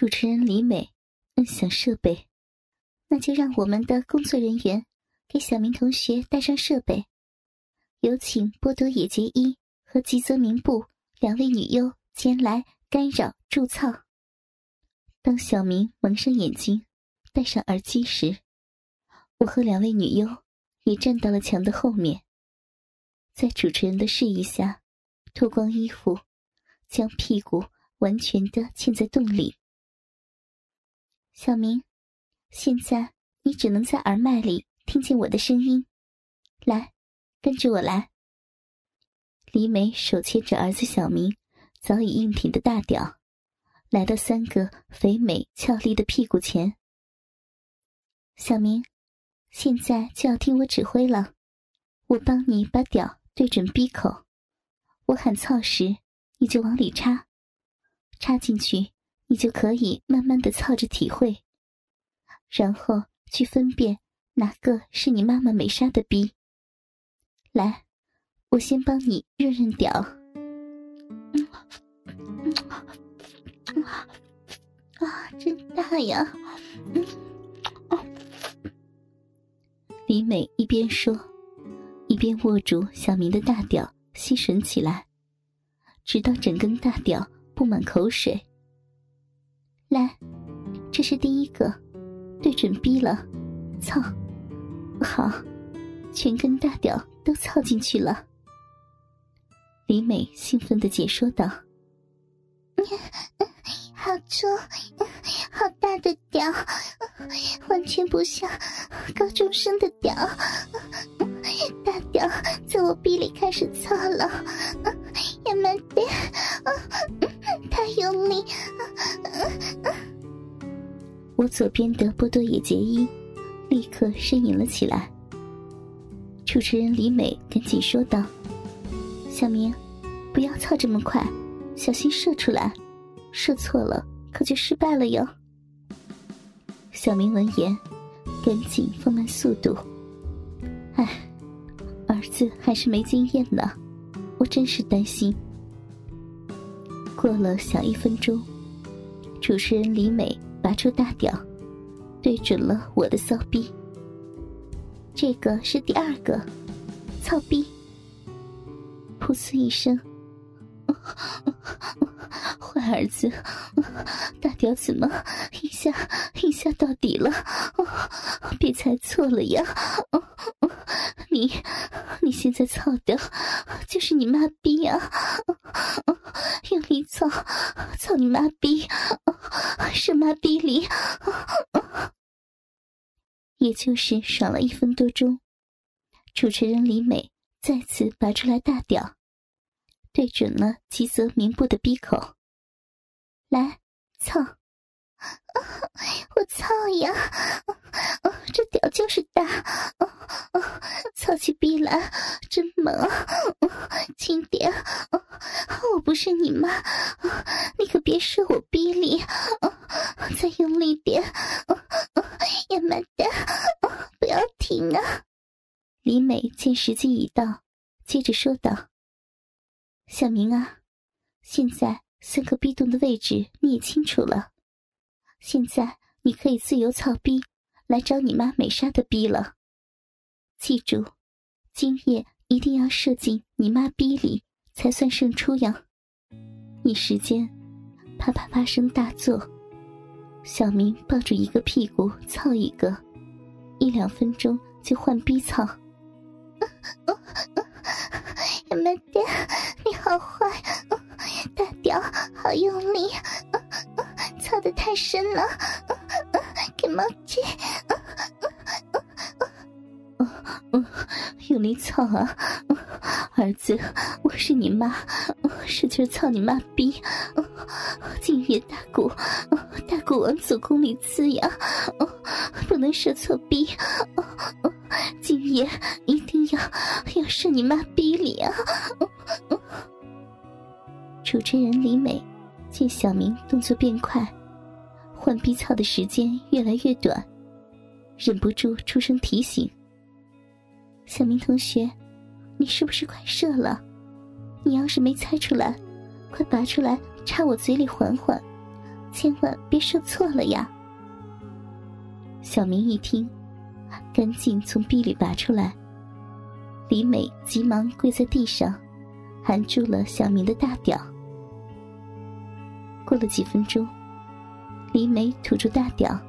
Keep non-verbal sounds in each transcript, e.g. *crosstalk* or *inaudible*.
主持人李美摁响设备，那就让我们的工作人员给小明同学带上设备。有请波多野结衣和吉泽明步两位女优前来干扰助操。当小明蒙上眼睛，戴上耳机时，我和两位女优也站到了墙的后面，在主持人的示意下，脱光衣服，将屁股完全的嵌在洞里。小明，现在你只能在耳麦里听见我的声音。来，跟着我来。李美手牵着儿子小明早已硬挺的大屌，来到三个肥美俏丽的屁股前。小明，现在就要听我指挥了。我帮你把屌对准鼻口，我喊操时，你就往里插，插进去。你就可以慢慢的操着体会，然后去分辨哪个是你妈妈美莎的逼。来，我先帮你润润屌。啊，真大呀！李美一边说，一边握住小明的大屌吸吮起来，直到整根大屌布满口水。来，这是第一个，对准逼了，操，好，全根大屌都操进去了。李美兴奋的解说道：“ *laughs* 好粗，好大的屌，完全不像高中生的屌，大屌在我逼里开始操了，也蛮的。”太用力！我左边的波多野结衣立刻呻吟了起来。主持人李美赶紧说道：“小明，不要操这么快，小心射出来，射错了可就失败了哟。”小明闻言，赶紧放慢速度。唉，儿子还是没经验呢，我真是担心。过了小一分钟，主持人李美拔出大屌，对准了我的骚逼。这个是第二个，操逼！噗呲一声，坏儿子，大屌怎么一下一下到底了？别猜错了呀！你你现在操的，就是你妈逼呀！*laughs* 用力操，操你妈逼！妈逼里，*laughs* 也就是爽了一分多钟。主持人李美再次拔出来大屌，对准了吉泽明步的逼口，来操！*laughs* 我操呀！这屌就是大，操起逼来真猛！轻点，我不是你妈，你可别射我逼里！再用力点，也蛮大，不要停啊！李美见时机已到，接着说道：“小明啊，现在三个逼洞的位置你也清楚了。”现在你可以自由操逼，来找你妈美莎的逼了。记住，今夜一定要射进你妈逼里，才算胜出呀！一时间，啪啪啪声大作，小明抱住一个屁股操一个，一两分钟就换逼操。*laughs* 妹爹，你好坏，大屌好用力。操的太深了，给毛巾。用力操啊，儿子，我是你妈，使劲操你妈逼。今夜大鼓，大鼓往子宫里刺呀，不能射错逼。今夜一定要要射你妈逼里啊！主持人李美见小明动作变快。换逼操的时间越来越短，忍不住出声提醒：“小明同学，你是不是快射了？你要是没猜出来，快拔出来插我嘴里缓缓，千万别射错了呀！小明一听，赶紧从壁里拔出来。李美急忙跪在地上，含住了小明的大屌。过了几分钟，李美吐出大屌，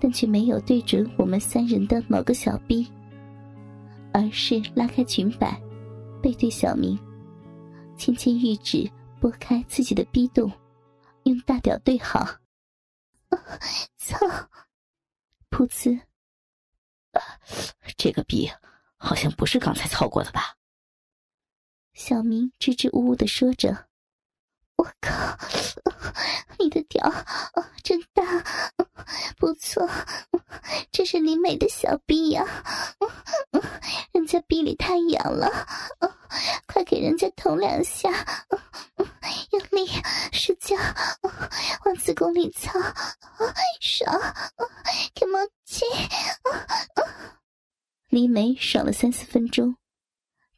但却没有对准我们三人的某个小逼，而是拉开裙摆，背对小明，轻轻玉指拨开自己的逼洞，用大屌对好。操！噗呲！这个逼好像不是刚才操过的吧？小明支支吾吾的说着。我靠！你的屌哦真大，不错，这是李美的小逼呀！人家逼里太痒了，快给人家捅两下，用力使劲往子宫里操，爽，给毛巾！李美爽了三四分钟，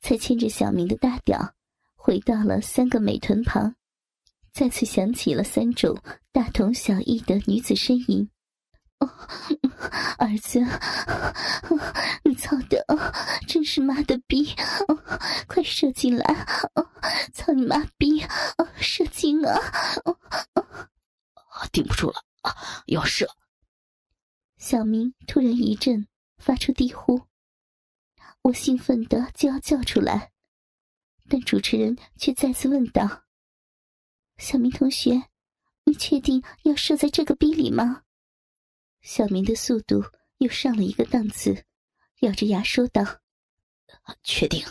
才牵着小明的大屌回到了三个美臀旁。再次响起了三种大同小异的女子呻吟。哦，儿子，你操的真是妈的逼！快射进来！操你妈逼！射精啊！哦哦顶不住了啊，要射！小明突然一阵发出低呼，我兴奋的就要叫出来，但主持人却再次问道。小明同学，你确定要射在这个逼里吗？小明的速度又上了一个档次，咬着牙说道：“确定。”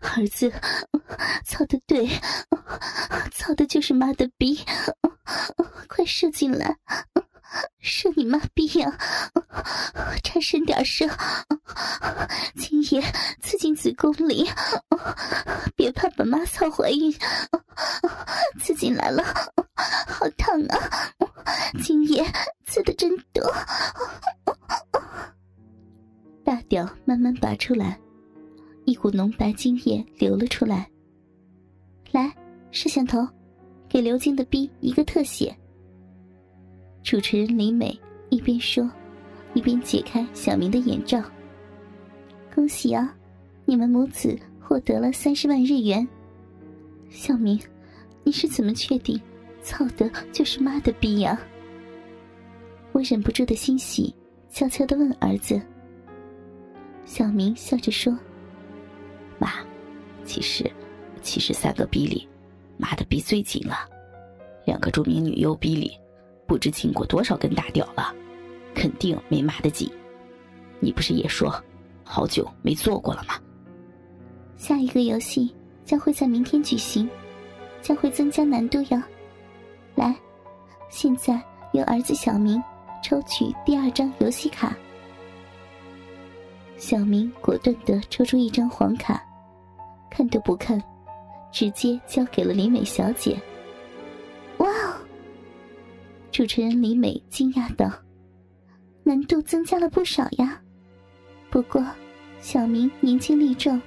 儿子，操的对，操的就是妈的逼，快射进来！射你妈逼呀！差深点射，今夜刺进子宫里，别怕把妈操怀孕。刺进来了，好烫啊！今夜刺的真多。大屌慢慢拔出来，一股浓白精液流了出来。来，摄像头，给刘晶的逼一个特写。主持人李美一边说，一边解开小明的眼罩。恭喜啊，你们母子获得了三十万日元。小明，你是怎么确定操的就是妈的逼呀？我忍不住的欣喜，悄悄的问儿子。小明笑着说：“妈，其实，其实三个逼里，妈的逼最紧了，两个著名女优逼里。”不知进过多少根大屌了，肯定没妈的紧。你不是也说好久没做过了吗？下一个游戏将会在明天举行，将会增加难度哟。来，现在由儿子小明抽取第二张游戏卡。小明果断的抽出一张黄卡，看都不看，直接交给了李美小姐。哇哦主持人李美惊讶道：“难度增加了不少呀，不过小明年轻力壮，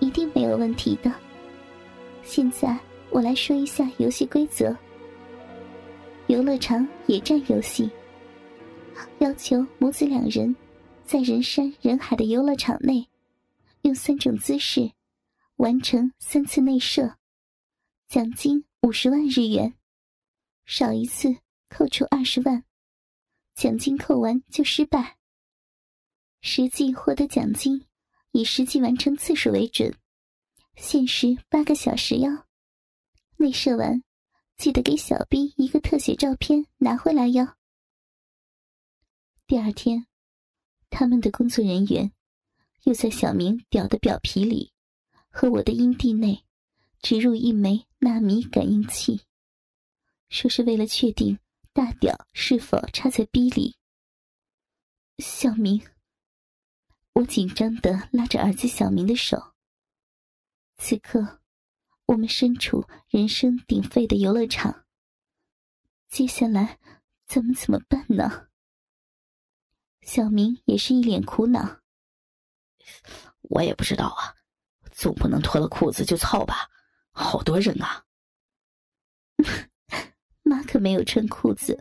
一定没有问题的。现在我来说一下游戏规则：游乐场野战游戏，要求母子两人在人山人海的游乐场内，用三种姿势完成三次内射，奖金五十万日元，少一次。”扣除二十万，奖金扣完就失败。实际获得奖金以实际完成次数为准，限时八个小时哟。内射完，记得给小 B 一个特写照片拿回来哟。第二天，他们的工作人员又在小明屌的表皮里和我的阴蒂内植入一枚纳米感应器，说是为了确定。大屌是否插在逼里？小明，我紧张的拉着儿子小明的手。此刻，我们身处人声鼎沸的游乐场。接下来，咱们怎么办呢？小明也是一脸苦恼。我也不知道啊，总不能脱了裤子就操吧？好多人啊！*laughs* 妈可没有穿裤子，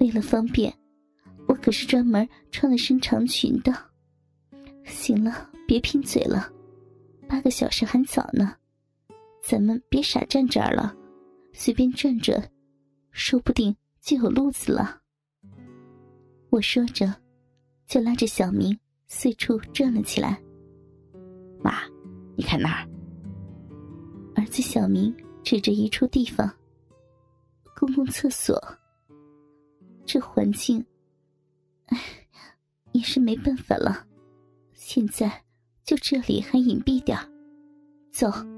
为了方便，我可是专门穿了身长裙的。行了，别贫嘴了，八个小时还早呢，咱们别傻站这儿了，随便转转，说不定就有路子了。我说着，就拉着小明四处转了起来。妈，你看那儿。儿子小明指着一处地方。公共厕所，这环境，唉，也是没办法了。现在就这里还隐蔽点走。